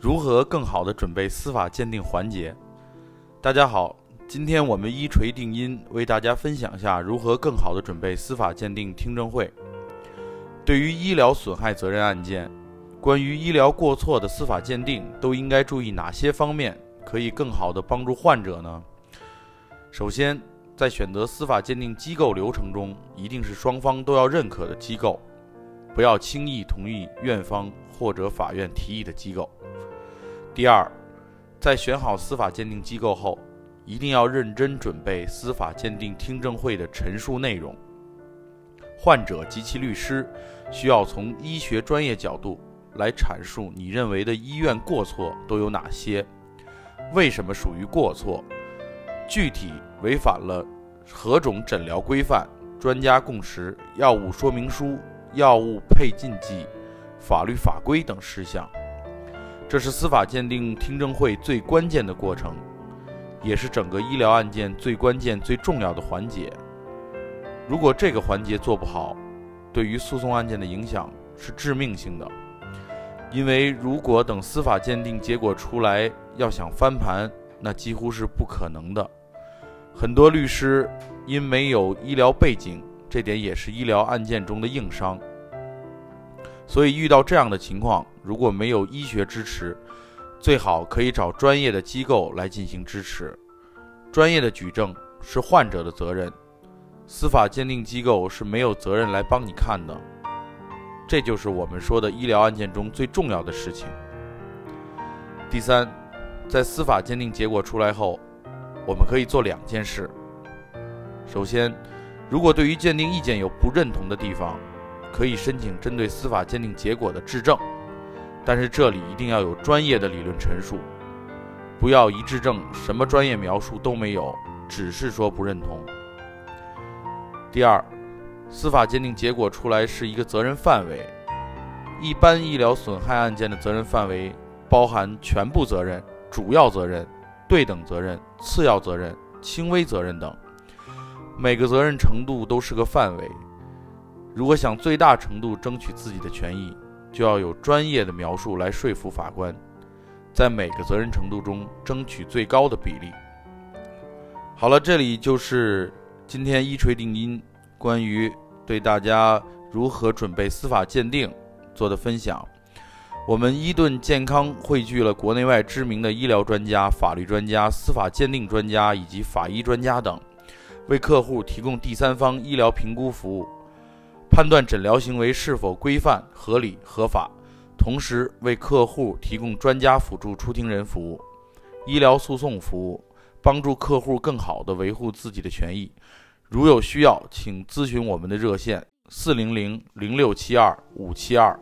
如何更好的准备司法鉴定环节？大家好，今天我们一锤定音，为大家分享下如何更好的准备司法鉴定听证会。对于医疗损害责任案件，关于医疗过错的司法鉴定，都应该注意哪些方面，可以更好地帮助患者呢？首先，在选择司法鉴定机构流程中，一定是双方都要认可的机构，不要轻易同意院方或者法院提议的机构。第二，在选好司法鉴定机构后，一定要认真准备司法鉴定听证会的陈述内容。患者及其律师需要从医学专业角度来阐述你认为的医院过错都有哪些，为什么属于过错，具体违反了何种诊疗规范、专家共识、药物说明书、药物配禁忌、法律法规等事项。这是司法鉴定听证会最关键的过程，也是整个医疗案件最关键、最重要的环节。如果这个环节做不好，对于诉讼案件的影响是致命性的。因为如果等司法鉴定结果出来，要想翻盘，那几乎是不可能的。很多律师因没有医疗背景，这点也是医疗案件中的硬伤。所以遇到这样的情况，如果没有医学支持，最好可以找专业的机构来进行支持。专业的举证是患者的责任，司法鉴定机构是没有责任来帮你看的。这就是我们说的医疗案件中最重要的事情。第三，在司法鉴定结果出来后，我们可以做两件事。首先，如果对于鉴定意见有不认同的地方，可以申请针对司法鉴定结果的质证，但是这里一定要有专业的理论陈述，不要一质证什么专业描述都没有，只是说不认同。第二，司法鉴定结果出来是一个责任范围，一般医疗损害案件的责任范围包含全部责任、主要责任、对等责任、次要责任、轻微责任等，每个责任程度都是个范围。如果想最大程度争取自己的权益，就要有专业的描述来说服法官，在每个责任程度中争取最高的比例。好了，这里就是今天一锤定音关于对大家如何准备司法鉴定做的分享。我们伊顿健康汇聚了国内外知名的医疗专家、法律专家、司法鉴定专家以及法医专家等，为客户提供第三方医疗评估服务。判断诊疗行为是否规范、合理、合法，同时为客户提供专家辅助出庭人服务、医疗诉讼服务，帮助客户更好地维护自己的权益。如有需要，请咨询我们的热线：四零零零六七二五七二。